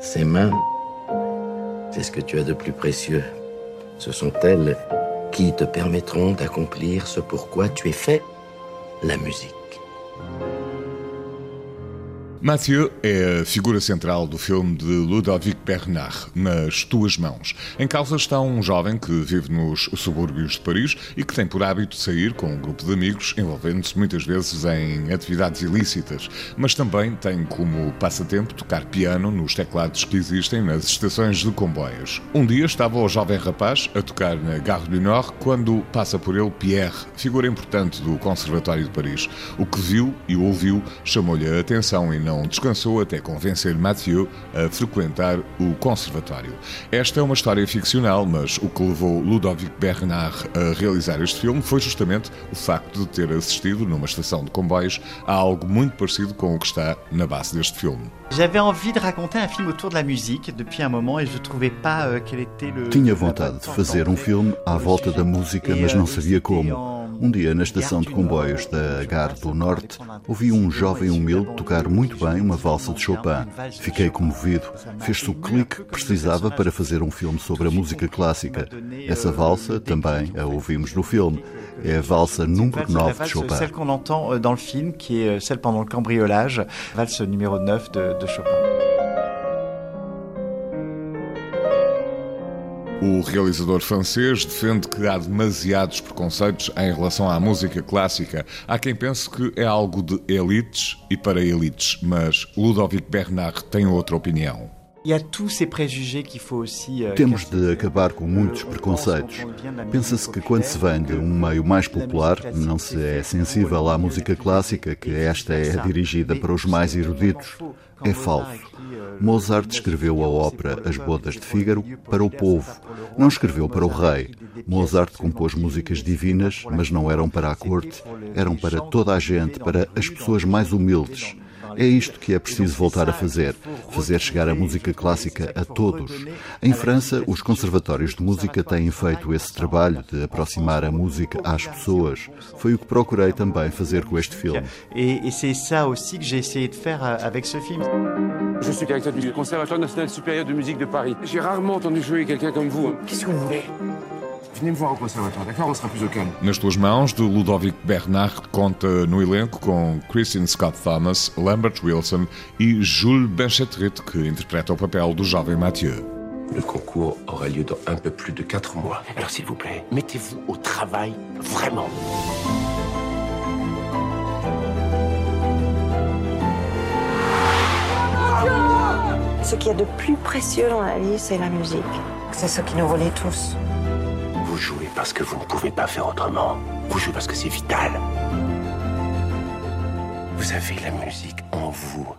Ces mains, c'est ce que tu as de plus précieux. Ce sont elles qui te permettront d'accomplir ce pourquoi tu es fait, la musique. Mathieu é a figura central do filme de Ludovic Bernard, Nas Tuas Mãos. Em causa está um jovem que vive nos subúrbios de Paris e que tem por hábito sair com um grupo de amigos, envolvendo-se muitas vezes em atividades ilícitas, mas também tem como passatempo tocar piano nos teclados que existem nas estações de comboios. Um dia estava o jovem rapaz a tocar na Gare du Nord quando passa por ele Pierre, figura importante do Conservatório de Paris. O que viu e ouviu chamou-lhe a atenção e não não descansou até convencer Mathieu a frequentar o conservatório. Esta é uma história ficcional, mas o que levou Ludovic Bernard a realizar este filme foi justamente o facto de ter assistido numa estação de comboios a algo muito parecido com o que está na base deste filme. J'avais envie de raconter un film autour de la musique depuis un moment et je trouvais pas euh, quel était le Tinha vontade de fazer um filme à volta da música, mas não sabia como. Um dia, na estação de comboios da Gare do Norte, ouvi um jovem humilde tocar muito bem uma valsa de Chopin. Fiquei comovido. Fez-se o clique que precisava para fazer um filme sobre a música clássica. Essa valsa também a ouvimos no filme. É a valsa número 9 de Chopin. Celle qu'on entend euh, dans le film, qui est celle pendant le cambriolage, valse numéro 9 de, de Chopin. O realizador francês defende que há demasiados preconceitos em relação à música clássica. Há quem pense que é algo de elites e para elites, mas Ludovic Bernard tem outra opinião. Euh, Temos de acabar com muitos preconceitos. Pensa-se que quando se vem de um meio mais popular, não se é sensível à música clássica, que esta é dirigida para os mais eruditos. É falso. Mozart escreveu a ópera As Bodas de Fígaro para o povo, não escreveu para o rei. Mozart compôs músicas divinas, mas não eram para a corte, eram para toda a gente, para as pessoas mais humildes. É isto que é preciso voltar a fazer: fazer chegar a música clássica a todos. Em França, os conservatórios de música têm feito esse trabalho de aproximar a música às pessoas. Foi o que procurei também fazer com este filme. E c'est ça aussi que j'ai essayé de faire euh, avec ce film. Je suis directeur du Conservatoire national supérieur de musique de Paris. J'ai rarement entendu jouer quelqu'un comme vous. Qu'est-ce que vous voulez Venez me voir au conservatoire, d'accord? On sera plus au calme. Nas tuas mãos, de Ludovic Bernard, conta no elenco com Christine Scott Thomas, Lambert Wilson e Jules Benchetrit, que interpreta o papel do jovem Mathieu. Le concours aura lieu dans un peu plus de 4 mois. Alors s'il vous plaît, mettez-vous au travail, vraiment. Ce qu'il y a de plus précieux dans la vie, c'est la musique. C'est ce qui nous relie tous vous jouez parce que vous ne pouvez pas faire autrement. Vous jouez parce que c'est vital. Vous avez la musique en vous.